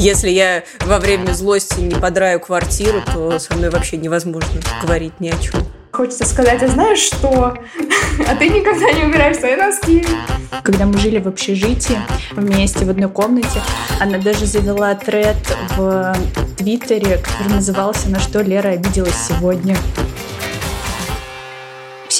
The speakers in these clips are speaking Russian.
Если я во время злости не подраю квартиру, то со мной вообще невозможно говорить ни о чем. Хочется сказать, а знаешь что? А ты никогда не убираешь свои носки. Когда мы жили в общежитии вместе в одной комнате, она даже завела тред в Твиттере, который назывался «На что Лера обиделась сегодня».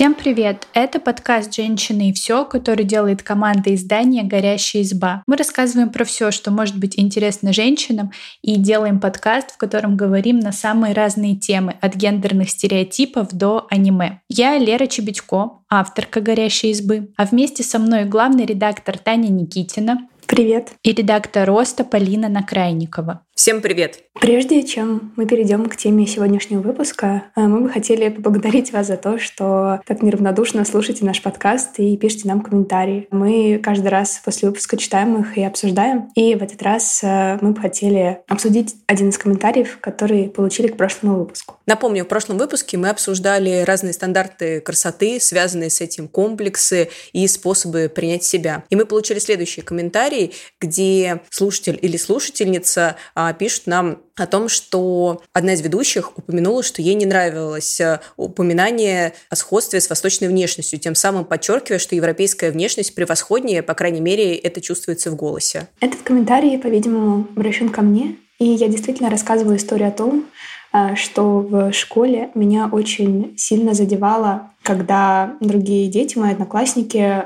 Всем привет! Это подкаст «Женщины и все», который делает команда издания «Горящая изба». Мы рассказываем про все, что может быть интересно женщинам, и делаем подкаст, в котором говорим на самые разные темы, от гендерных стереотипов до аниме. Я Лера Чебедько, авторка «Горящей избы», а вместе со мной главный редактор Таня Никитина. Привет. И редактор «Роста» Полина Накрайникова. Всем привет! Прежде чем мы перейдем к теме сегодняшнего выпуска, э, мы бы хотели поблагодарить вас за то, что так неравнодушно слушаете наш подкаст и пишите нам комментарии. Мы каждый раз после выпуска читаем их и обсуждаем. И в этот раз э, мы бы хотели обсудить один из комментариев, который получили к прошлому выпуску. Напомню, в прошлом выпуске мы обсуждали разные стандарты красоты, связанные с этим комплексы и способы принять себя. И мы получили следующий комментарий, где слушатель или слушательница а, пишут нам о том, что одна из ведущих упомянула, что ей не нравилось э, упоминание о сходстве с восточной внешностью, тем самым подчеркивая, что европейская внешность превосходнее, по крайней мере, это чувствуется в голосе. Этот комментарий, по-видимому, обращен ко мне, и я действительно рассказываю историю о том, э, что в школе меня очень сильно задевало, когда другие дети, мои одноклассники,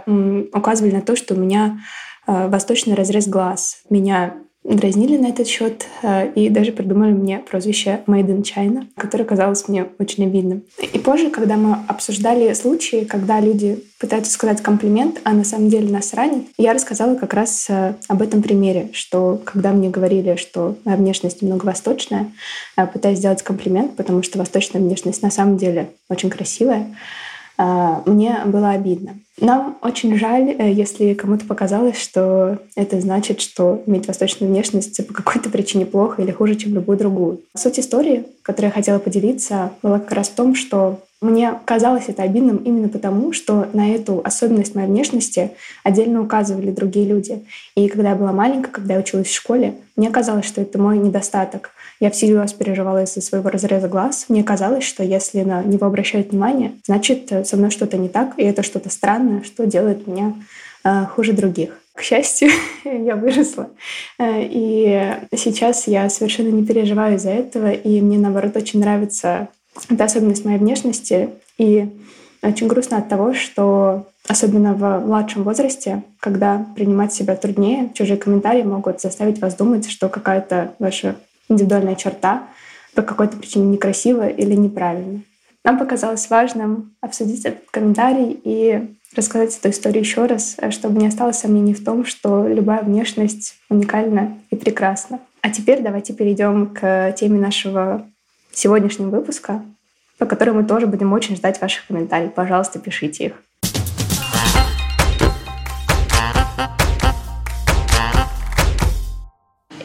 указывали на то, что у меня э, восточный разрез глаз. Меня дразнили на этот счет э, и даже придумали мне прозвище Made in China, которое казалось мне очень обидным. И позже, когда мы обсуждали случаи, когда люди пытаются сказать комплимент, а на самом деле нас ранит, я рассказала как раз э, об этом примере, что когда мне говорили, что моя внешность немного восточная, пытаясь сделать комплимент, потому что восточная внешность на самом деле очень красивая, мне было обидно. Нам очень жаль, э, если кому-то показалось, что это значит, что иметь восточную внешность по какой-то причине плохо или хуже, чем любую другую. Суть истории, которой я хотела поделиться, была как раз в том, что мне казалось это обидным именно потому, что на эту особенность моей внешности отдельно указывали другие люди. И когда я была маленькая, когда я училась в школе, мне казалось, что это мой недостаток. Я всерьез переживала из-за своего разреза глаз. Мне казалось, что если на него обращают внимание, значит, э, со мной что-то не так, и это что-то странное, что делает меня э, хуже других. К счастью, я выросла. Э, и сейчас я совершенно не переживаю из-за этого, и мне, наоборот, очень нравится эта особенность моей внешности. И очень грустно от того, что особенно в младшем возрасте, когда принимать себя труднее, чужие комментарии могут заставить вас думать, что какая-то ваша индивидуальная черта по какой-то причине некрасивая или неправильная. Нам показалось важным обсудить этот комментарий и рассказать эту историю еще раз, чтобы не осталось сомнений в том, что любая внешность уникальна и прекрасна. А теперь давайте перейдем к теме нашего сегодняшнего выпуска, по которой мы тоже будем очень ждать ваших комментариев. Пожалуйста, пишите их.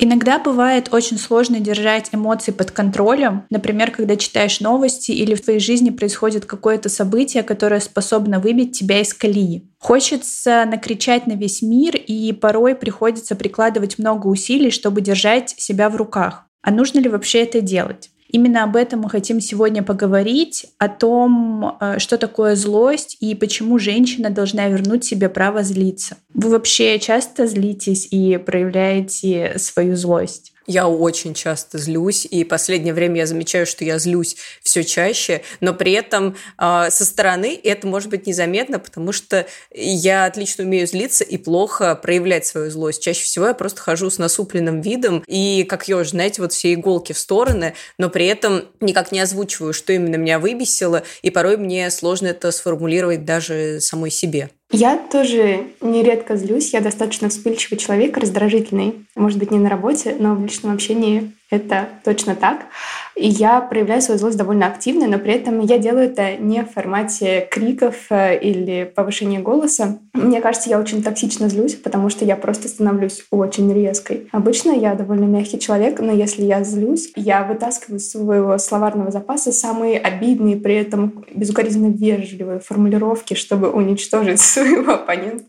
Иногда бывает очень сложно держать эмоции под контролем. Например, когда читаешь новости или в твоей жизни происходит какое-то событие, которое способно выбить тебя из колеи. Хочется накричать на весь мир, и порой приходится прикладывать много усилий, чтобы держать себя в руках. А нужно ли вообще это делать? Именно об этом мы хотим сегодня поговорить, о том, э, что такое злость и почему женщина должна вернуть себе право злиться. Вы вообще часто злитесь и проявляете свою злость? Я очень часто злюсь, и последнее время я замечаю, что я злюсь все чаще, но при этом э, со стороны это может быть незаметно, потому что я отлично умею злиться и плохо проявлять свою злость. Чаще всего я просто хожу с насупленным видом и, как еж, знаете, вот все иголки в стороны, но при этом никак не озвучиваю, что именно меня выбесило, и порой мне сложно это сформулировать даже самой себе. Я тоже нередко злюсь. Я достаточно вспыльчивый человек, раздражительный. Может быть, не на работе, но в личном общении Это точно так. И я проявляю свою злость довольно активно, но при этом я делаю это не в формате криков э, или повышения голоса. Мне кажется, я очень токсично злюсь, потому что я просто становлюсь очень резкой. Обычно я довольно мягкий человек, но если я злюсь, я вытаскиваю из своего словарного запаса самые обидные, при этом безукоризненно вежливые формулировки, чтобы уничтожить своего оппонента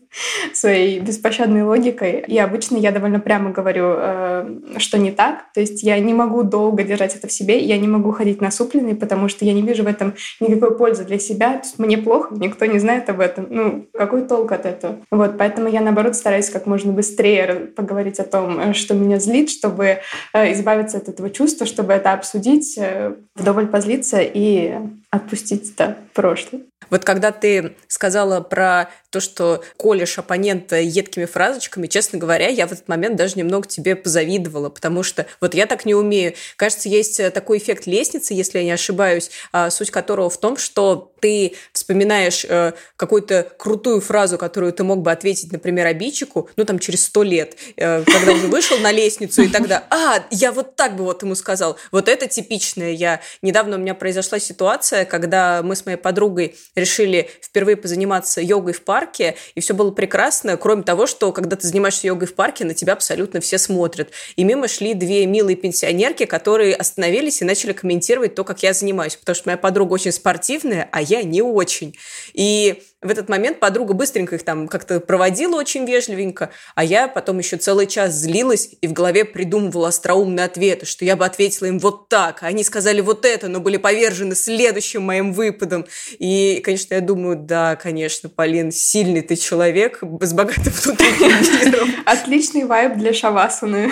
своей беспощадной логикой. И обычно я довольно прямо говорю, э, что не так. То есть я не могу долго держать это в себе, я не могу ходить насупленной, потому что я не вижу в этом никакой пользы для себя. Мне плохо, никто не знает об этом. Ну, какой толк от этого? Вот, поэтому я, наоборот, стараюсь как можно быстрее поговорить о том, э, что меня злит, чтобы э, избавиться от этого чувства, чтобы это обсудить, э, вдоволь позлиться и отпустить это прошлое. Вот когда ты сказала про то, что колешь оппонента едкими фразочками, честно говоря, я в этот момент даже немного тебе позавидовала, потому что вот я так не умею. Кажется, есть такой эффект лестницы, если я не ошибаюсь, а, суть которого в том, что ты вспоминаешь э, какую-то крутую фразу, которую ты мог бы ответить, например, обидчику, ну, там, через сто лет, э, когда уже вышел на лестницу, и тогда, а, я вот так бы вот ему сказал. Вот это типичное я. Недавно у меня произошла ситуация, когда мы с моей подругой решили впервые позаниматься йогой в парке, и все было прекрасно, кроме того, что когда ты занимаешься йогой в парке, на тебя абсолютно все смотрят. И мимо шли две милые пенсионерки, которые остановились и начали комментировать то, как я занимаюсь, потому что моя подруга очень спортивная, а я не очень. И в этот момент подруга быстренько их там как-то проводила очень вежливенько, а я потом еще целый час злилась и в голове придумывала остроумные ответы, что я бы ответила им вот так, а они сказали вот это, но были повержены следующим моим выпадом. И, конечно, я думаю, да, конечно, Полин, сильный ты человек с богатым внутренним миром. Отличный вайб для шавасаны.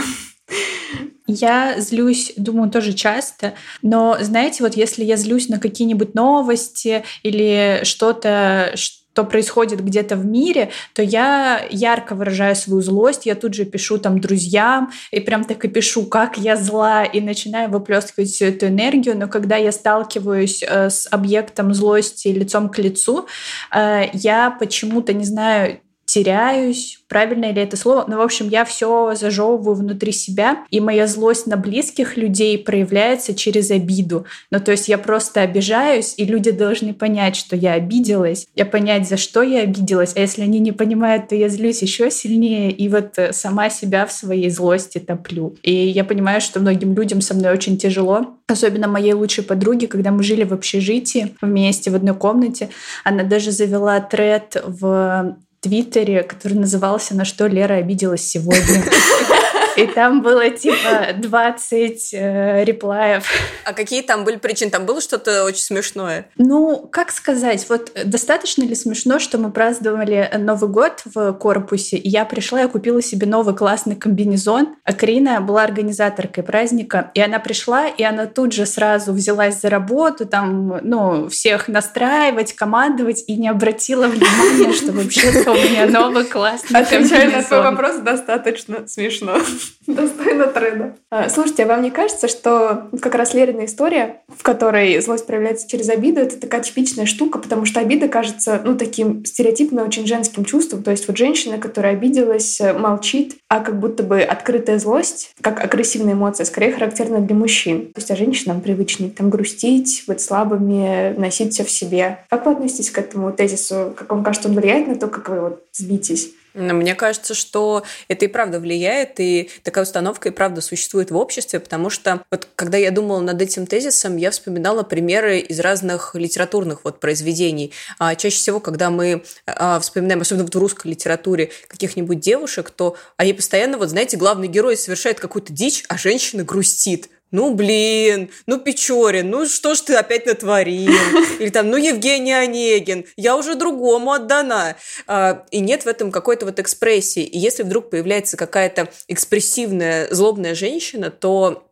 Я злюсь, думаю, тоже часто, но, знаете, вот если я злюсь на какие-нибудь новости или что-то, что происходит где-то в мире, то я ярко выражаю свою злость, я тут же пишу там друзьям, и прям так и пишу, как я зла, и начинаю выплескивать всю эту энергию, но когда я сталкиваюсь э, с объектом злости лицом к лицу, э, я почему-то, не знаю, теряюсь, правильно ли это слово, но, в общем, я все зажевываю внутри себя, и моя злость на близких людей проявляется через обиду. Ну, то есть я просто обижаюсь, и люди должны понять, что я обиделась, я понять, за что я обиделась, а если они не понимают, то я злюсь еще сильнее, и вот э, сама себя в своей злости топлю. И я понимаю, что многим людям со мной очень тяжело, особенно моей лучшей подруге, когда мы жили в общежитии вместе в одной комнате, она даже завела тред в Твиттере, который назывался «На что Лера обиделась сегодня». И там было типа 20 э, реплаев. А какие там были причины? Там было что-то очень смешное? Ну, как сказать, вот достаточно ли смешно, что мы праздновали Новый год в корпусе, и я пришла, я купила себе новый классный комбинезон. А Карина была организаторкой праздника, и она пришла, и она тут же сразу взялась за работу, там, ну, всех настраивать, командовать, и не обратила внимания, что вообще-то у меня новый классный Отвечаю на твой вопрос, достаточно смешно. Достойно треда. А, слушайте, а вам не кажется, что как раз Лерина история, в которой злость проявляется через обиду, это такая типичная штука, потому что обида кажется, ну, таким стереотипно очень женским чувством. То есть вот женщина, которая обиделась, молчит, а как будто бы открытая злость, как агрессивная эмоция, скорее характерна для мужчин. То есть а женщинам привычнее там грустить, быть слабыми, носить все в себе. Как вы относитесь к этому тезису? Как вам кажется, он влияет на то, как вы вот злитесь? Мне кажется, что это и правда влияет, и такая установка и правда существует в обществе, потому что вот когда я думала над этим тезисом, я вспоминала примеры из разных литературных вот произведений. А чаще всего, когда мы а, вспоминаем, особенно в русской литературе, каких-нибудь девушек, то они постоянно, вот знаете, главный герой совершает какую-то дичь, а женщина грустит ну, блин, ну, Печорин, ну, что ж ты опять натворил? Или там, ну, Евгений Онегин, я уже другому отдана. А, и нет в этом какой-то вот экспрессии. И если вдруг появляется какая-то экспрессивная, злобная женщина, то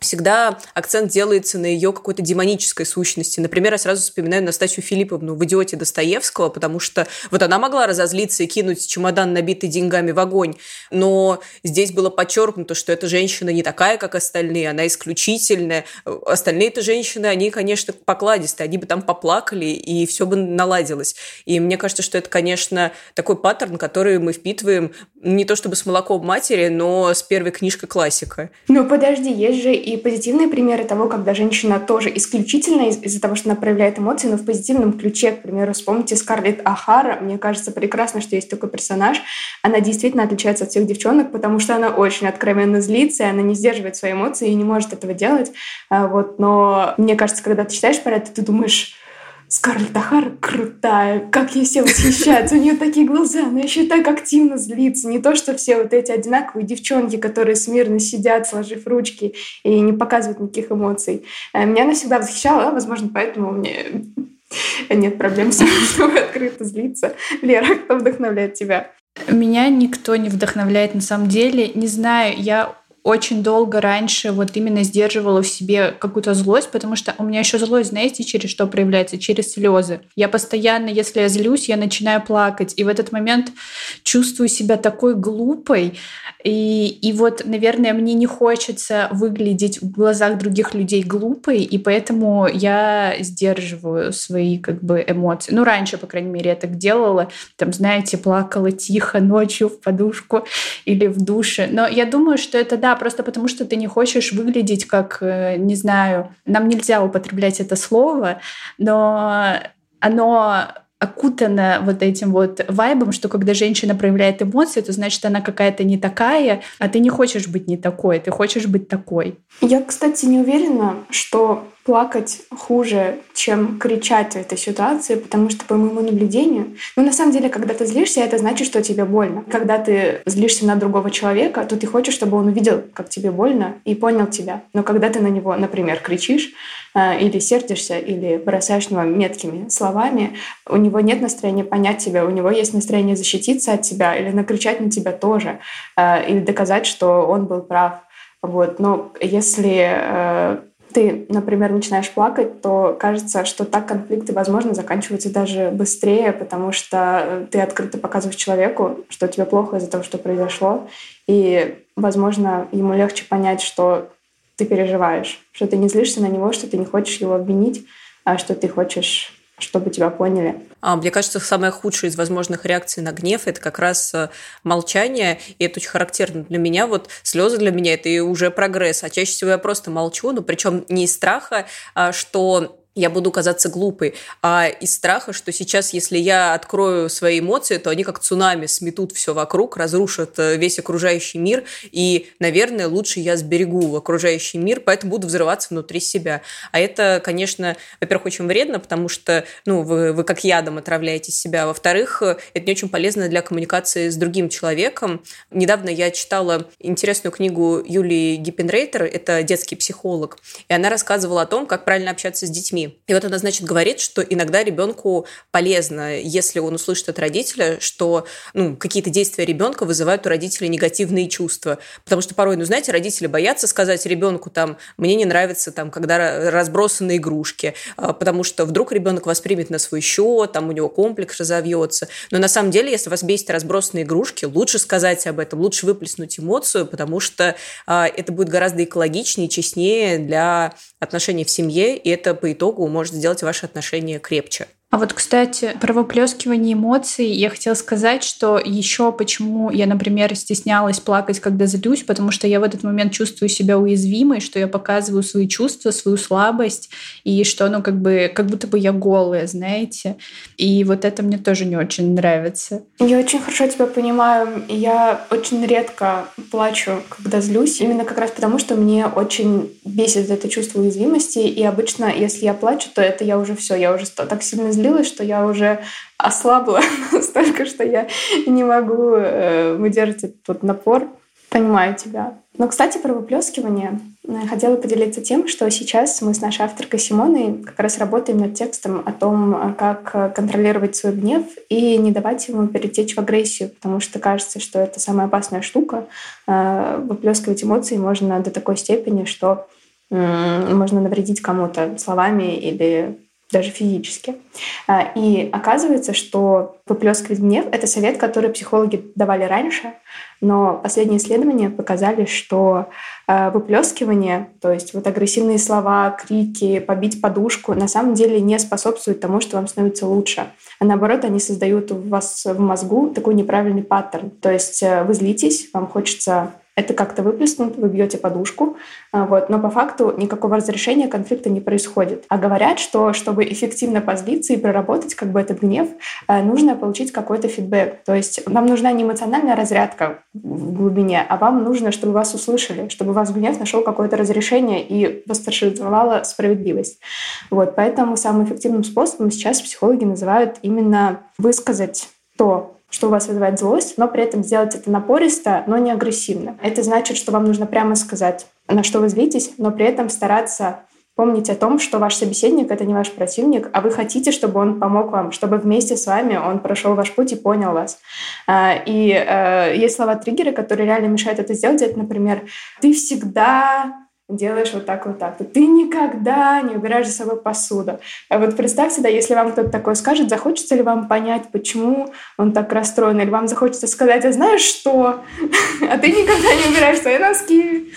всегда акцент делается на ее какой-то демонической сущности. Например, я сразу вспоминаю Настасью Филипповну в «Идиоте» Достоевского, потому что вот она могла разозлиться и кинуть чемодан, набитый деньгами, в огонь, но здесь было подчеркнуто, что эта женщина не такая, как остальные, она исключительная. Остальные-то женщины, они, конечно, покладистые, они бы там поплакали, и все бы наладилось. И мне кажется, что это, конечно, такой паттерн, который мы впитываем не то чтобы с молоком матери, но с первой книжкой классика. Ну, подожди, есть же и позитивные примеры того, когда женщина тоже исключительно из- из-за того, что она проявляет эмоции, но в позитивном ключе. К примеру, вспомните Скарлетт Ахара. Мне кажется прекрасно, что есть такой персонаж. Она действительно отличается от всех девчонок, потому что она очень откровенно злится, и она не сдерживает свои эмоции и не может этого делать. А, вот. Но мне кажется, когда ты читаешь про это, ты думаешь, Скарлетт Ахара крутая, как ей все восхищаются, у нее такие глаза, она еще и так активно злится. Не то, что все вот эти одинаковые девчонки, которые смирно сидят, сложив ручки и не показывают никаких эмоций. Э, меня она всегда восхищала, возможно, поэтому мне нет проблем с тем, чтобы открыто злиться. Лера, кто вдохновляет тебя? Меня никто не вдохновляет на самом деле. Не знаю, я очень долго раньше вот именно сдерживала в себе какую-то злость, потому что у меня еще злость, знаете, через что проявляется? Через слезы. Я постоянно, если я злюсь, я начинаю плакать. И в этот момент чувствую себя такой глупой. И, и вот, наверное, мне не хочется выглядеть в глазах других людей глупой, и поэтому я сдерживаю свои как бы эмоции. Ну, раньше, по крайней мере, я так делала. Там, знаете, плакала тихо ночью в подушку или в душе. Но я думаю, что это, да, просто потому что ты не хочешь выглядеть как, э, не знаю, нам нельзя употреблять это слово, но оно окутана вот этим вот вайбом, что когда женщина проявляет эмоции, то значит она какая-то не такая, а ты не хочешь быть не такой, ты хочешь быть такой. Я, кстати, не уверена, что плакать хуже, чем кричать в этой ситуации, потому что, по моему наблюдению, ну, на самом деле, когда ты злишься, это значит, что тебе больно. Когда ты злишься на другого человека, то ты хочешь, чтобы он увидел, как тебе больно, и понял тебя. Но когда ты на него, например, кричишь, э, или сердишься, или бросаешь него меткими словами, у него нет настроения понять тебя, у него есть настроение защититься от тебя или накричать на тебя тоже, э, или доказать, что он был прав. Вот. Но если э, ты, например, начинаешь плакать, то кажется, что так конфликты, возможно, заканчиваются даже быстрее, потому что ты открыто показываешь человеку, что тебе плохо из-за того, что произошло, и, возможно, ему легче понять, что ты переживаешь, что ты не злишься на него, что ты не хочешь его обвинить, а что ты хочешь чтобы тебя поняли. А, мне кажется, самая худшая из возможных реакций на гнев – это как раз э, молчание, и это очень характерно для меня. Вот слезы для меня – это и уже прогресс, а чаще всего я просто молчу, ну, причем не из страха, а что я буду казаться глупой, а из страха, что сейчас, если я открою свои эмоции, то они как цунами сметут все вокруг, разрушат э, весь окружающий мир, и, наверное, лучше я сберегу окружающий мир, поэтому буду взрываться внутри себя. А это, конечно, во-первых, очень вредно, потому что ну, вы, вы как ядом отравляете себя, во-вторых, это не очень полезно для коммуникации с другим человеком. Недавно я читала интересную книгу Юлии Гиппенрейтер, это детский психолог, и она рассказывала о том, как правильно общаться с детьми. И вот она, значит, говорит, что иногда ребенку полезно, если он услышит от родителя, что ну, какие-то действия ребенка вызывают у родителей негативные чувства. Потому что порой, ну, знаете, родители боятся сказать ребенку там, мне не нравится там, когда разбросаны игрушки, а, потому что вдруг ребенок воспримет на свой счет, там у него комплекс разовьется. Но на самом деле, если вас бесит разбросанные игрушки, лучше сказать об этом, лучше выплеснуть эмоцию, потому что а, это будет гораздо экологичнее, честнее для отношений в семье, и это по итогу итогу может сделать ваши отношения крепче. А вот, кстати, про выплескивание эмоций я хотела сказать, что еще почему я, например, стеснялась плакать, когда злюсь, потому что я в этот момент чувствую себя уязвимой, что я показываю свои чувства, свою слабость, и что, ну, как бы, как будто бы я голая, знаете. И вот это мне тоже не очень нравится. Я очень хорошо тебя понимаю. Я очень редко плачу, когда злюсь, именно как раз потому, что мне очень бесит это чувство уязвимости, и обычно, если я плачу, то это я уже все, я уже так сильно разозлилась, что я уже ослабла настолько, что я не могу э, выдержать этот напор. Понимаю тебя. Но, кстати, про выплескивание. Э, хотела поделиться тем, что сейчас мы с нашей авторкой Симоной как раз работаем над текстом о том, как контролировать свой гнев и не давать ему перетечь в агрессию, потому что кажется, что это самая опасная штука. Э, выплескивать эмоции можно до такой степени, что можно навредить кому-то словами или даже физически. А, и оказывается, что выплескивать гнев — это совет, который психологи давали раньше, но последние исследования показали, что а, выплескивание, то есть вот агрессивные слова, крики, побить подушку, на самом деле не способствуют тому, что вам становится лучше. А наоборот, они создают у вас в мозгу такой неправильный паттерн. То есть э, вы злитесь, вам хочется это как-то выплеснут, вы бьете подушку, а, вот, но по факту никакого разрешения конфликта не происходит. А говорят, что чтобы эффективно позлиться и проработать как бы этот гнев, а, нужно получить какой-то фидбэк. То есть вам нужна не эмоциональная разрядка в глубине, а вам нужно, чтобы вас услышали, чтобы у вас гнев нашел какое-то разрешение и восторжествовала справедливость. Вот, поэтому самым эффективным способом сейчас психологи называют именно высказать то, что у вас вызывает злость, но при этом сделать это напористо, но не агрессивно. Это значит, что вам нужно прямо сказать, на что вы злитесь, но при этом стараться помнить о том, что ваш собеседник — это не ваш противник, а вы хотите, чтобы он помог вам, чтобы вместе с вами он прошел ваш путь и понял вас. А, и э, есть слова-триггеры, которые реально мешают это сделать. Это, например, «ты всегда делаешь вот так вот так. Ты никогда не убираешь за собой посуду. А вот представьте, да, если вам кто-то такое скажет, захочется ли вам понять, почему он так расстроен, или вам захочется сказать, а знаешь что? А ты никогда не убираешь свои носки.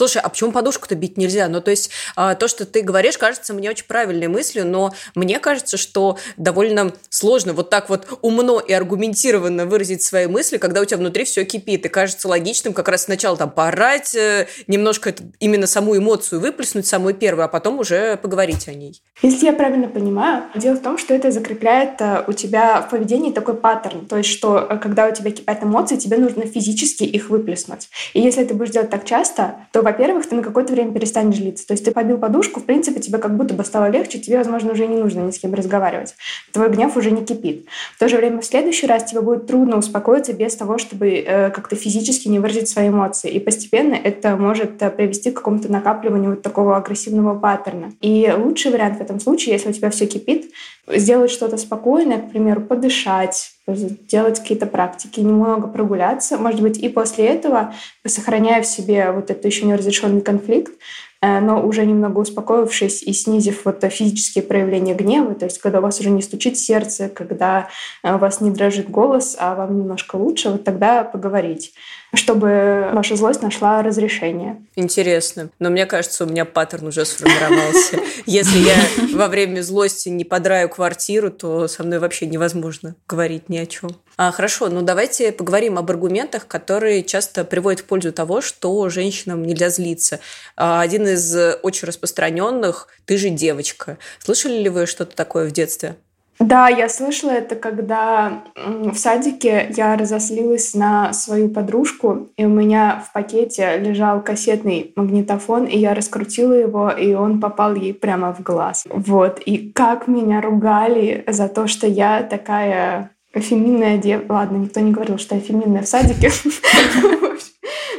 Слушай, а почему подушку-то бить нельзя? Ну, то есть а, то, что ты говоришь, кажется мне очень правильной мыслью, но мне кажется, что довольно сложно вот так вот умно и аргументированно выразить свои мысли, когда у тебя внутри все кипит. И кажется логичным как раз сначала там поорать, э, немножко именно саму эмоцию выплеснуть, самую первую, а потом уже поговорить о ней. Если я правильно понимаю, дело в том, что это закрепляет э, у тебя в поведении такой паттерн. То есть, что э, когда у тебя кипят эмоции, тебе нужно физически их выплеснуть. И если ты будешь делать так часто, то, во-первых, ты на какое-то время перестанешь злиться. То есть ты побил подушку, в принципе, тебе как будто бы стало легче, тебе, возможно, уже не нужно ни с кем разговаривать. Твой гнев уже не кипит. В то же время в следующий раз тебе будет трудно успокоиться без того, чтобы э, как-то физически не выразить свои эмоции. И постепенно это может э, привести к какому-то накапливанию вот такого агрессивного паттерна. И лучший вариант в этом случае, если у тебя все кипит, сделать что-то спокойное, к примеру, подышать, делать какие-то практики, немного прогуляться, может быть, и после этого, сохраняя в себе вот этот еще неразрешенный конфликт, э, но уже немного успокоившись и снизив вот физические проявления гнева, то есть когда у вас уже не стучит сердце, когда э, у вас не дрожит голос, а вам немножко лучше, вот тогда поговорить чтобы ваша злость нашла разрешение. Интересно. Но мне кажется, у меня паттерн уже сформировался. Если я во время злости не подраю квартиру, то со мной вообще невозможно говорить ни о чем. А, хорошо, ну давайте поговорим об аргументах, которые часто приводят в пользу того, что женщинам нельзя злиться. А, один из очень распространенных – ты же девочка. Слышали ли вы что-то такое в детстве? Да, я слышала это, когда в садике я разослилась на свою подружку, и у меня в пакете лежал кассетный магнитофон, и я раскрутила его, и он попал ей прямо в глаз. Вот. И как меня ругали за то, что я такая феминная девушка. Ладно, никто не говорил, что я феминная в садике.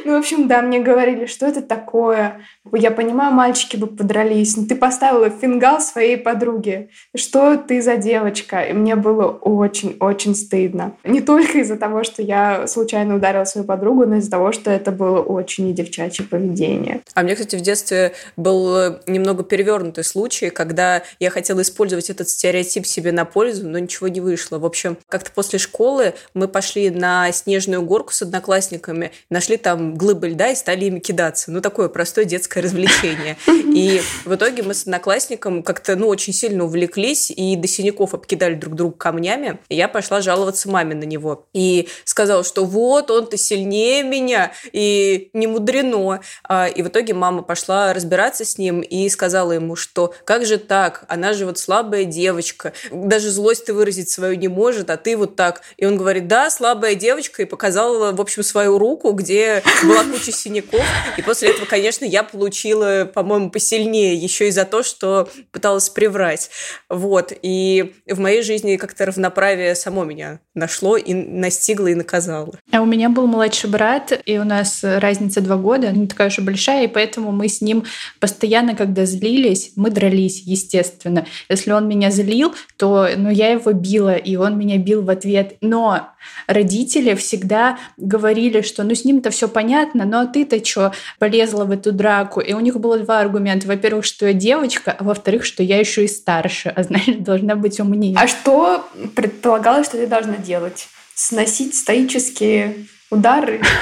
Ну, в общем, да, мне говорили, что это такое. Я понимаю, мальчики бы подрались, но ты поставила фингал своей подруге. Что ты за девочка? И мне было очень-очень стыдно. Не только из-за того, что я случайно ударила свою подругу, но из-за того, что это было очень не девчачье поведение. А мне, кстати, в детстве был немного перевернутый случай, когда я хотела использовать этот стереотип себе на пользу, но ничего не вышло. В общем, как-то после школы мы пошли на снежную горку с одноклассниками, нашли там глыбы льда и стали ими кидаться. Ну, такое простое детское развлечение. И в итоге мы с одноклассником как-то, ну, очень сильно увлеклись и до синяков обкидали друг друга камнями. И я пошла жаловаться маме на него. И сказала, что вот, он-то сильнее меня, и не мудрено. А, и в итоге мама пошла разбираться с ним и сказала ему, что как же так, она же вот слабая девочка, даже злость ты выразить свою не может, а ты вот так. И он говорит, да, слабая девочка, и показала, в общем, свою руку, где была куча синяков. И после этого, конечно, я получила, по-моему, посильнее еще и за то, что пыталась приврать. Вот. И в моей жизни как-то равноправие само меня нашло и настигло и наказало. А у меня был младший брат, и у нас разница два года, не такая уж и большая, и поэтому мы с ним постоянно, когда злились, мы дрались, естественно. Если он меня злил, то ну, я его била, и он меня бил в ответ. Но родители всегда говорили, что ну с ним-то все понятно, но ты-то что, полезла в эту драку? И у них было два аргумента. Во-первых, что я девочка, а во-вторых, что я еще и старше, а значит, должна быть умнее. А что предполагалось, что ты должна делать? Сносить стоические удары?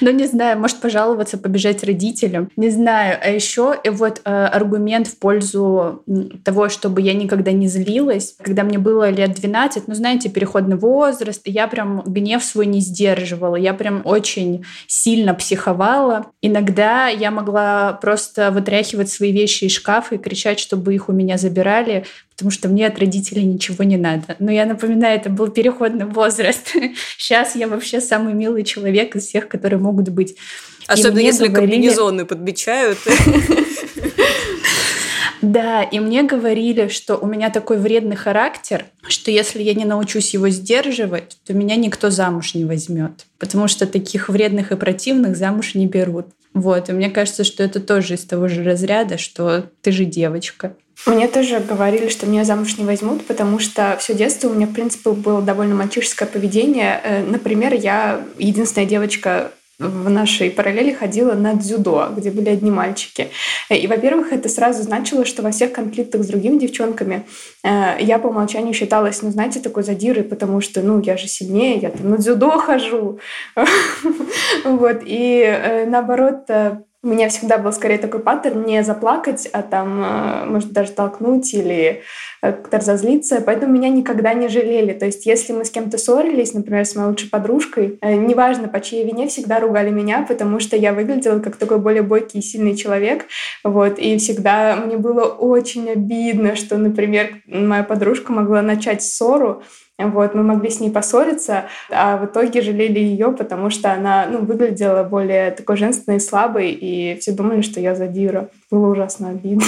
Ну, не знаю, может пожаловаться, побежать родителям. Не знаю. А еще и вот э, аргумент в пользу того, чтобы я никогда не злилась. Когда мне было лет 12, ну, знаете, переходный возраст, я прям гнев свой не сдерживала. Я прям очень сильно психовала. Иногда я могла просто вытряхивать свои вещи из шкафа и кричать, чтобы их у меня забирали, потому что мне от родителей ничего не надо. Но я напоминаю, это был переходный возраст. Сейчас я вообще самый милый человек из всех, которые могут быть. Особенно если говорили... комбинезоны подмечают. Да, и мне говорили, что у меня такой вредный характер, что если я не научусь его сдерживать, то меня никто замуж не возьмет. Потому что таких вредных и противных замуж не берут. Вот, и мне кажется, что это тоже из того же разряда, что ты же девочка. Мне тоже говорили, что меня замуж не возьмут, потому что все детство у меня, в принципе, было довольно мальчишеское поведение. Э, например, я единственная девочка в нашей параллели ходила на дзюдо, где были одни мальчики. И, во-первых, это сразу значило, что во всех конфликтах с другими девчонками э, я по умолчанию считалась, ну, знаете, такой задирой, потому что, ну, я же сильнее, я там на дзюдо хожу. Вот. И э, наоборот, у меня всегда был скорее такой паттерн не заплакать, а там, э, может, даже толкнуть или э, как-то разозлиться. Поэтому меня никогда не жалели. То есть если мы с кем-то ссорились, например, с моей лучшей подружкой, э, неважно, по чьей вине, всегда ругали меня, потому что я выглядела как такой более бойкий и сильный человек. Вот. И всегда мне было очень обидно, что, например, моя подружка могла начать ссору, вот, мы могли с ней поссориться, а в итоге жалели ее, потому что она ну, выглядела более такой женственной и слабой, и все думали, что я задира. Было ужасно обидно.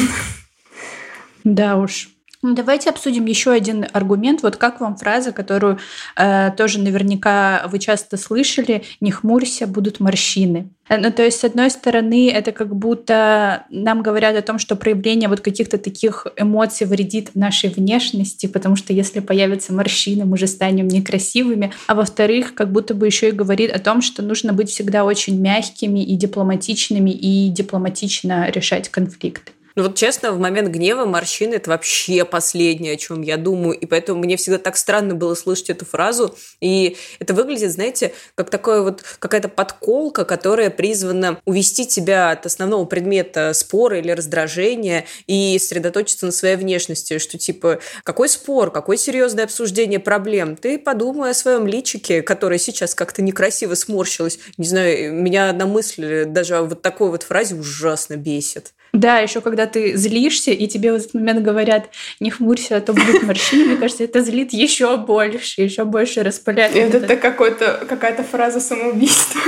Да уж. Давайте обсудим еще один аргумент. Вот как вам фраза, которую э, тоже наверняка вы часто слышали: "Не хмурься, будут морщины". Э, ну, то есть, с одной стороны, это как будто нам говорят о том, что проявление вот каких-то таких эмоций вредит нашей внешности, потому что если появятся морщины, мы же станем некрасивыми. А во-вторых, как будто бы еще и говорит о том, что нужно быть всегда очень мягкими и дипломатичными и дипломатично решать конфликты. Ну вот честно, в момент гнева морщины – это вообще последнее, о чем я думаю. И поэтому мне всегда так странно было слышать эту фразу. И это выглядит, знаете, как такое вот какая-то подколка, которая призвана увести тебя от основного предмета спора или раздражения и сосредоточиться на своей внешности. Что типа, какой спор, какое серьезное обсуждение проблем? Ты подумай о своем личике, которое сейчас как-то некрасиво сморщилось. Не знаю, меня одна мысль даже вот такой вот фразе ужасно бесит. Да, еще когда ты злишься, и тебе в этот момент говорят, не хмурься, а то будут морщины, мне кажется, это злит еще больше, еще больше распаляет. Это, это какой-то, какая-то фраза самоубийства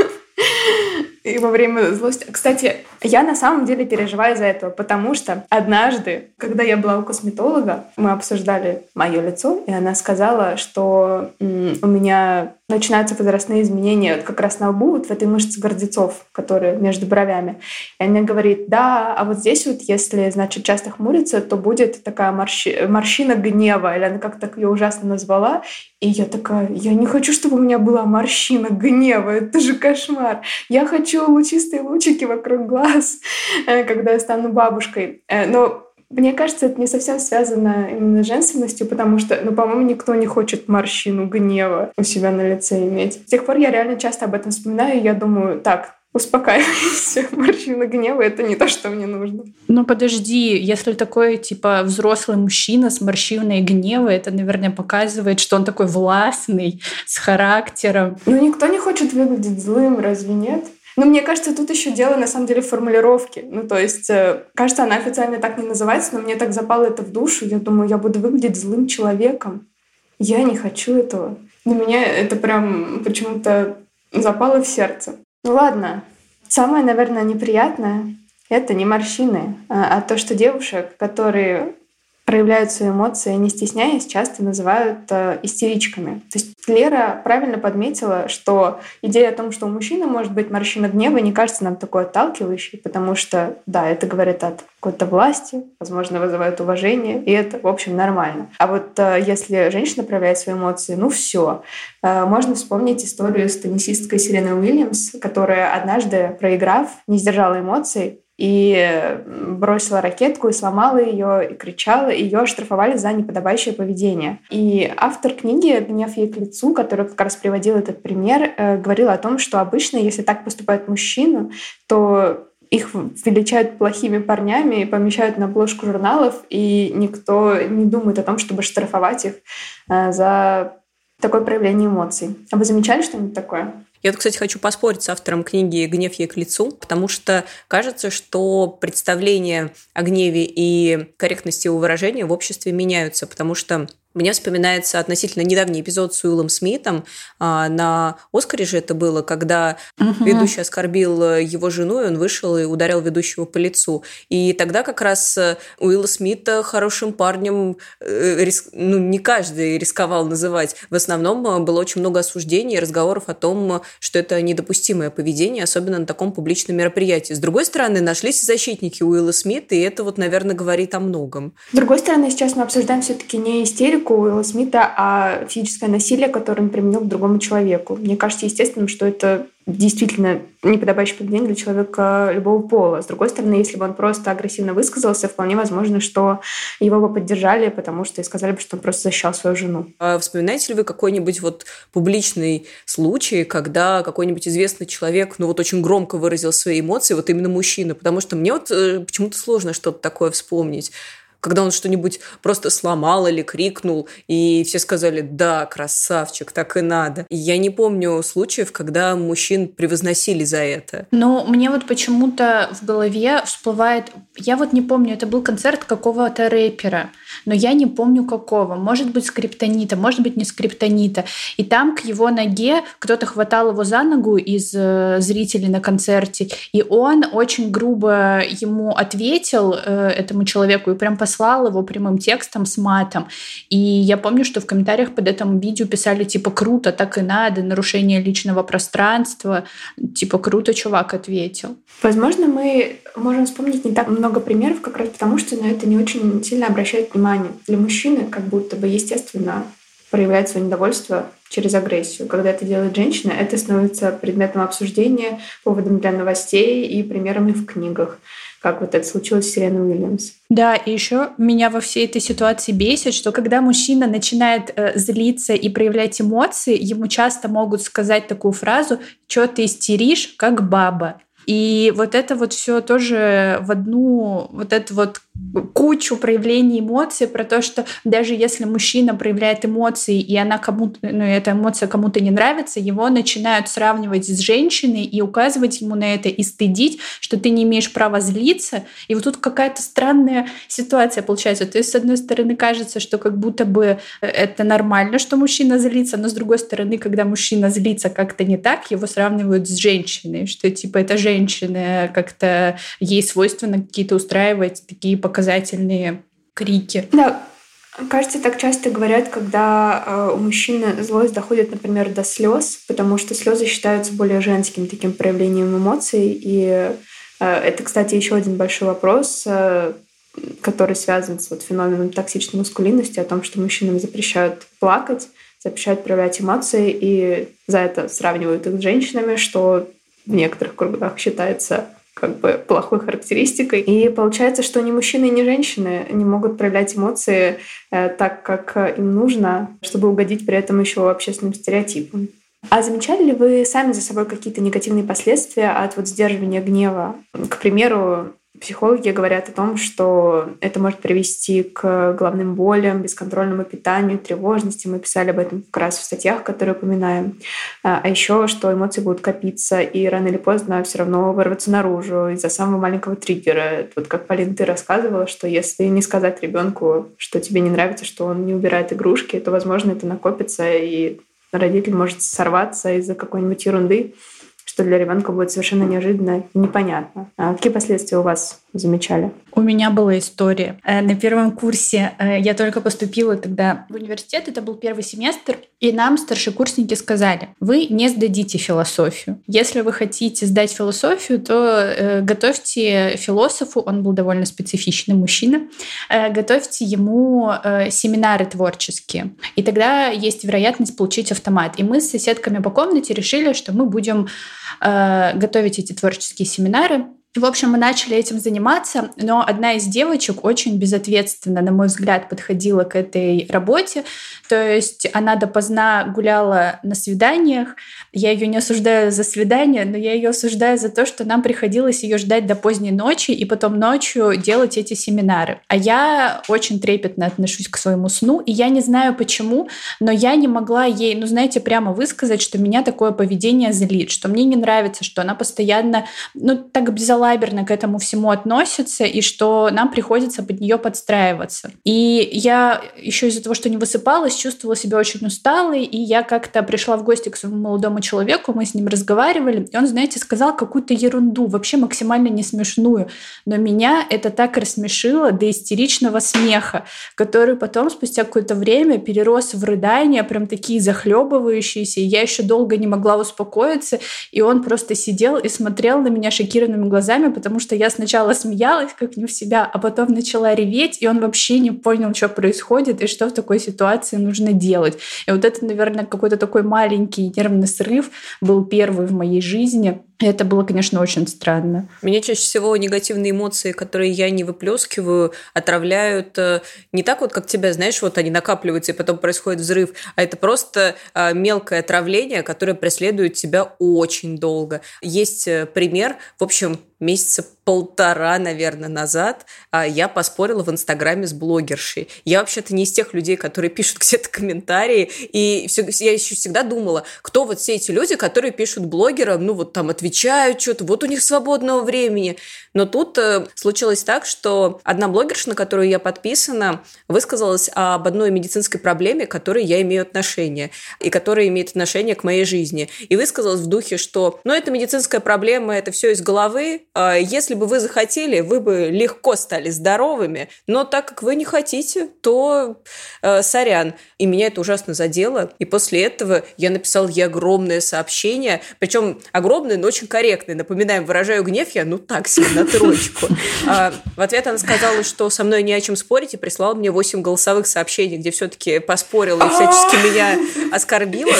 и во время злости. Кстати, я на самом деле переживаю за этого, потому что однажды, когда я была у косметолога, мы обсуждали мое лицо, и она сказала, что у меня начинаются возрастные изменения вот как раз на лбу, вот в этой мышце гордецов, которые между бровями. И она говорит, да, а вот здесь вот, если, значит, часто хмуриться, то будет такая морщи... морщина гнева, или она как-то так ее ужасно назвала. И я такая, я не хочу, чтобы у меня была морщина гнева, это же кошмар. Я хочу лучистые лучики вокруг глаз, э, когда я стану бабушкой. Э, но мне кажется, это не совсем связано именно с женственностью, потому что, ну, по-моему, никто не хочет морщину гнева у себя на лице иметь. С тех пор я реально часто об этом вспоминаю, и я думаю, так, успокаивайся, морщина гнева — это не то, что мне нужно. Ну, подожди, если такой, типа, взрослый мужчина с морщиной гнева, это, наверное, показывает, что он такой властный, с характером. Ну, никто не хочет выглядеть злым, разве нет? Ну, мне кажется, тут еще дело на самом деле в формулировке. Ну, то есть, э, кажется, она официально так не называется, но мне так запало это в душу. Я думаю, я буду выглядеть злым человеком. Я не хочу этого. Для меня это прям почему-то запало в сердце. Ну ладно. Самое, наверное, неприятное — это не морщины, а, а то, что девушек, которые проявляют свои эмоции, не стесняясь, часто называют э, истеричками. То есть Лера правильно подметила, что идея о том, что у мужчины может быть морщина гнева, не кажется нам такой отталкивающей, потому что, да, это говорит от какой-то власти, возможно, вызывает уважение, и это, в общем, нормально. А вот э, если женщина проявляет свои эмоции, ну все. Э, можно вспомнить историю с теннисисткой Сиреной Уильямс, которая однажды, проиграв, не сдержала эмоций, и бросила ракетку и сломала ее, и кричала, и ее оштрафовали за неподобающее поведение. И автор книги «Гнев ей к лицу», который как раз приводил этот пример, э, говорил о том, что обычно, если так поступает мужчина, то их величают плохими парнями и помещают на обложку журналов, и никто не думает о том, чтобы штрафовать их э, за такое проявление эмоций. А вы замечали что-нибудь такое? Я, вот, кстати, хочу поспорить с автором книги «Гнев ей к лицу», потому что кажется, что представления о гневе и корректности его выражения в обществе меняются, потому что мне вспоминается относительно недавний эпизод с Уиллом Смитом. А, на Оскаре же это было, когда угу. ведущий оскорбил его жену, и он вышел и ударил ведущего по лицу. И тогда как раз э, Уилла Смита хорошим парнем э, ну, не каждый рисковал называть. В основном э, было очень много осуждений и разговоров о том, что это недопустимое поведение, особенно на таком публичном мероприятии. С другой стороны, нашлись защитники Уилла Смита, и это вот, наверное, говорит о многом. С другой стороны, сейчас мы обсуждаем все-таки не истерику, критику Уилла Смита, а физическое насилие, которое он применил к другому человеку. Мне кажется естественным, что это действительно неподобающее поведение для человека любого пола. С другой стороны, если бы он просто агрессивно высказался, вполне возможно, что его бы поддержали, потому что и сказали бы, что он просто защищал свою жену. А вспоминаете ли вы какой-нибудь вот публичный случай, когда какой-нибудь известный человек, ну вот очень громко выразил свои эмоции, вот именно мужчина? Потому что мне вот э, почему-то сложно что-то такое вспомнить когда он что-нибудь просто сломал или крикнул, и все сказали, да, красавчик, так и надо. И я не помню случаев, когда мужчин превозносили за это. Ну, мне вот почему-то в голове всплывает... Я вот не помню, это был концерт какого-то рэпера, но я не помню какого. Может быть, скриптонита, может быть, не скриптонита. И там к его ноге кто-то хватал его за ногу из э, зрителей на концерте, и он очень грубо ему ответил, э, этому человеку, и прям послал послал его прямым текстом с матом. И я помню, что в комментариях под этим видео писали типа «круто, так и надо, нарушение личного пространства». Типа «круто, чувак ответил». Возможно, мы можем вспомнить не так много примеров, как раз потому, что на это не очень сильно обращают внимание. Для мужчины как будто бы естественно проявлять свое недовольство через агрессию. Когда это делает женщина, это становится предметом обсуждения, поводом для новостей и примерами в книгах как вот это случилось с Сиреной Уильямс. Да, и еще меня во всей этой ситуации бесит, что когда мужчина начинает э, злиться и проявлять эмоции, ему часто могут сказать такую фразу «Чё ты истеришь, как баба?» И вот это вот все тоже в одну вот эту вот кучу проявлений эмоций про то, что даже если мужчина проявляет эмоции, и она кому-то, ну, эта эмоция кому-то не нравится, его начинают сравнивать с женщиной и указывать ему на это и стыдить, что ты не имеешь права злиться. И вот тут какая-то странная ситуация получается. То есть, с одной стороны, кажется, что как будто бы это нормально, что мужчина злится, но с другой стороны, когда мужчина злится как-то не так, его сравнивают с женщиной, что типа это женщина как-то ей свойственно какие-то устраивать такие показательные крики. Да, Кажется, так часто говорят, когда э, у мужчины злость доходит, например, до слез, потому что слезы считаются более женским таким проявлением эмоций. И э, это, кстати, еще один большой вопрос, э, который связан с вот феноменом токсичной маскулинности, о том, что мужчинам запрещают плакать, запрещают проявлять эмоции, и за это сравнивают их с женщинами, что в некоторых кругах считается как бы плохой характеристикой. И получается, что ни мужчины, ни женщины не могут проявлять эмоции э, так, как им нужно, чтобы угодить при этом еще общественным стереотипам. А замечали ли вы сами за собой какие-то негативные последствия от вот сдерживания гнева? К примеру, Психологи говорят о том, что это может привести к головным болям, бесконтрольному питанию, тревожности. Мы писали об этом как раз в статьях, которые упоминаем. А, а еще, что эмоции будут копиться и рано или поздно все равно вырваться наружу из-за самого маленького триггера. Вот как, Полин, ты рассказывала, что если не сказать ребенку, что тебе не нравится, что он не убирает игрушки, то, возможно, это накопится, и родитель может сорваться из-за какой-нибудь ерунды что для ребенка будет совершенно неожиданно непонятно. А какие последствия у вас замечали? У меня была история. Э, на первом курсе э, я только поступила тогда в университет, это был первый семестр, и нам старшекурсники сказали, вы не сдадите философию. Если вы хотите сдать философию, то э, готовьте философу, он был довольно специфичный мужчина, готовьте ему семинары творческие. И тогда есть вероятность получить автомат. И мы с соседками по комнате решили, что мы будем готовить эти творческие семинары В общем, мы начали этим заниматься, но одна из девочек очень безответственно, на мой взгляд, подходила к этой работе. То есть она допоздна гуляла на свиданиях. Я ее не осуждаю за свидание, но я ее осуждаю за то, что нам приходилось ее ждать до поздней ночи и потом ночью делать эти семинары. А я очень трепетно отношусь к своему сну, и я не знаю почему, но я не могла ей, ну знаете, прямо высказать, что меня такое поведение злит, что мне не нравится, что она постоянно, ну так безалаберно безалаберно к этому всему относится, и что нам приходится под нее подстраиваться. И я еще из-за того, что не высыпалась, чувствовала себя очень усталой, и я как-то пришла в гости к своему молодому человеку, мы с ним разговаривали, и он, знаете, сказал какую-то ерунду, вообще максимально не смешную, но меня это так рассмешило до истеричного смеха, который потом, спустя какое-то время, перерос в рыдания, прям такие захлебывающиеся, и я еще долго не могла успокоиться, и он просто сидел и смотрел на меня шокированными глазами, глазами, потому что я сначала смеялась, как не в себя, а потом начала реветь, и он вообще не понял, что происходит и что в такой ситуации нужно делать. И вот это, наверное, какой-то такой маленький нервный срыв был первый в моей жизни. И это было, конечно, очень странно. Меня чаще всего негативные эмоции, которые я не выплескиваю, отравляют э, не так вот, как тебя, знаешь, вот они накапливаются, и потом происходит взрыв, а это просто э, мелкое отравление, которое преследует тебя очень долго. Есть э, пример, в общем, месяца полтора, наверное, назад а, я поспорила в Инстаграме с блогершей. Я вообще-то не из тех людей, которые пишут где-то комментарии, и все, я еще всегда думала, кто вот все эти люди, которые пишут блогерам, ну вот там отвечают что-то, вот у них свободного времени. Но тут э, случилось так, что одна блогерша, на которую я подписана, высказалась об одной медицинской проблеме, к которой я имею отношение, и которая имеет отношение к моей жизни. И высказалась в духе, что, ну, это медицинская проблема, это все из головы, если бы вы захотели, вы бы легко стали здоровыми, но так как вы не хотите, то э, сорян. И меня это ужасно задело. И после этого я написал ей огромное сообщение, причем огромное, но очень корректное. Напоминаем, выражаю гнев я, ну так себе, на троечку. А, в ответ она сказала, что со мной не о чем спорить, и прислала мне 8 голосовых сообщений, где все-таки поспорила и всячески меня оскорбила.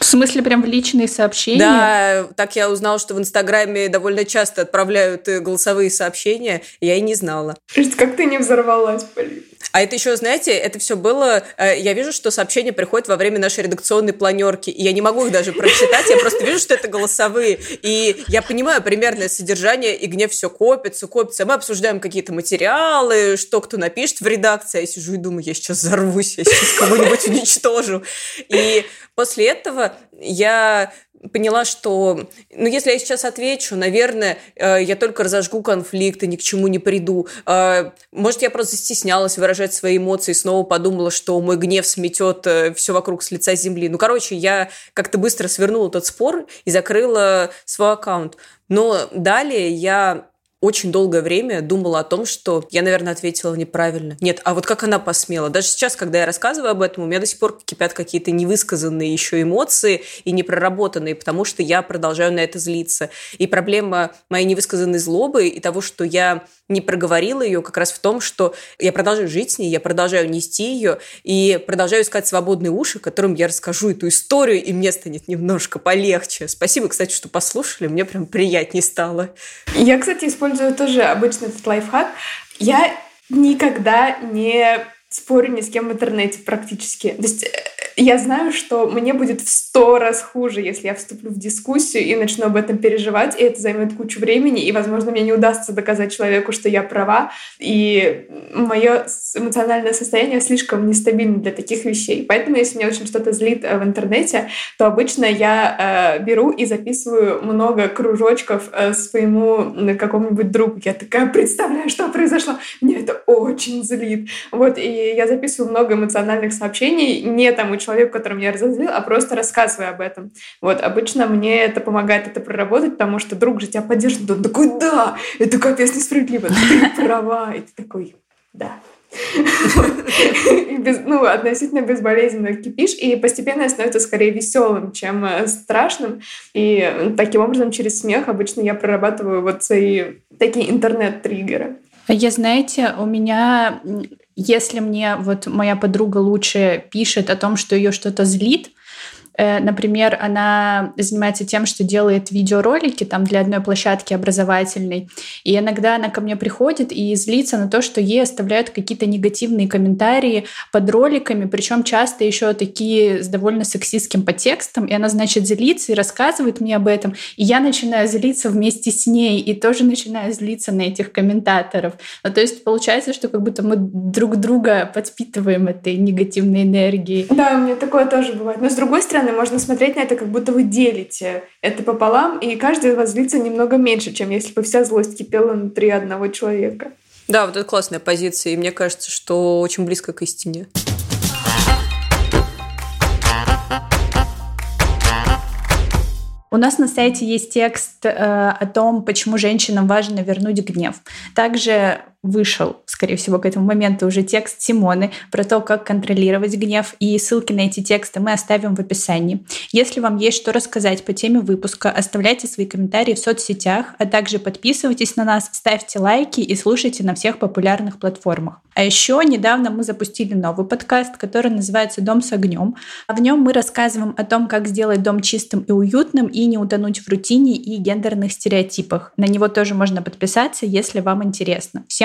В смысле, прям в личные сообщения? Да, так я узнала, что в Инстаграме довольно часто отправляют э, голосовые сообщения. Я и не знала. Как ты не взорвалась, Полин? А это еще, знаете, это все было... Э, я вижу, что сообщения приходят во время нашей редакционной планерки, и я не могу их даже прочитать, я просто вижу, что это голосовые. И я понимаю примерное содержание, и гнев все копится, копится. Мы обсуждаем какие-то материалы, что кто напишет в редакции. А я сижу и думаю, я сейчас взорвусь, я сейчас кого-нибудь уничтожу. И после этого я поняла, что, ну, если я сейчас отвечу, наверное, э, я только разожгу конфликты, ни к чему не приду. Э, может, я просто стеснялась выражать свои эмоции, снова подумала, что мой гнев сметет э, все вокруг с лица земли. Ну, короче, я как-то быстро свернула этот спор и закрыла свой аккаунт. Но далее я очень долгое время думала о том, что я, наверное, ответила неправильно. Нет, а вот как она посмела? Даже сейчас, когда я рассказываю об этом, у меня до сих пор кипят какие-то невысказанные еще эмоции и непроработанные, потому что я продолжаю на это злиться. И проблема моей невысказанной злобы и того, что я не проговорила ее как раз в том, что я продолжаю жить с ней, я продолжаю нести ее и продолжаю искать свободные уши, которым я расскажу эту историю, и мне станет немножко полегче. Спасибо, кстати, что послушали, мне прям приятнее стало. Я, кстати, использую тоже обычно этот лайфхак. Я никогда не спорю ни с кем в интернете практически. То есть э, я знаю, что мне будет в сто раз хуже, если я вступлю в дискуссию и начну об этом переживать, и это займет кучу времени, и, возможно, мне не удастся доказать человеку, что я права, и мое эмоциональное состояние слишком нестабильно для таких вещей. Поэтому, если меня очень что-то злит э, в интернете, то обычно я э, беру и записываю много кружочков э, своему какому-нибудь другу. Я такая, представляю, что произошло. Мне это очень злит. Вот, и я записываю много эмоциональных сообщений, не тому человеку, которому я разозлил, а просто рассказываю об этом. Вот, обычно мне это помогает это проработать, потому что друг же тебя поддержит, он такой, да, это капец несправедливо, ты права, и ты такой, да. без, ну, относительно безболезненно кипишь, и постепенно становится скорее веселым, чем э, страшным. И таким образом через смех обычно я прорабатываю вот свои такие интернет-триггеры. А я, знаете, у меня, если мне вот моя подруга лучше пишет о том, что ее что-то злит, например, она занимается тем, что делает видеоролики там для одной площадки образовательной. И иногда она ко мне приходит и злится на то, что ей оставляют какие-то негативные комментарии под роликами, причем часто еще такие с довольно сексистским подтекстом. И она, значит, злится и рассказывает мне об этом. И я начинаю злиться вместе с ней и тоже начинаю злиться на этих комментаторов. Ну, то есть получается, что как будто мы друг друга подпитываем этой негативной энергией. Да, у меня такое тоже бывает. Но с другой стороны, можно смотреть на это, как будто вы делите это пополам, и каждый из вас злится немного меньше, чем если бы вся злость кипела внутри одного человека. Да, вот это классная позиция, и мне кажется, что очень близко к истине. У нас на сайте есть текст э, о том, почему женщинам важно вернуть гнев. Также вышел, скорее всего, к этому моменту уже текст Симоны про то, как контролировать гнев, и ссылки на эти тексты мы оставим в описании. Если вам есть что рассказать по теме выпуска, оставляйте свои комментарии в соцсетях, а также подписывайтесь на нас, ставьте лайки и слушайте на всех популярных платформах. А еще недавно мы запустили новый подкаст, который называется «Дом с огнем». В нем мы рассказываем о том, как сделать дом чистым и уютным и не утонуть в рутине и гендерных стереотипах. На него тоже можно подписаться, если вам интересно.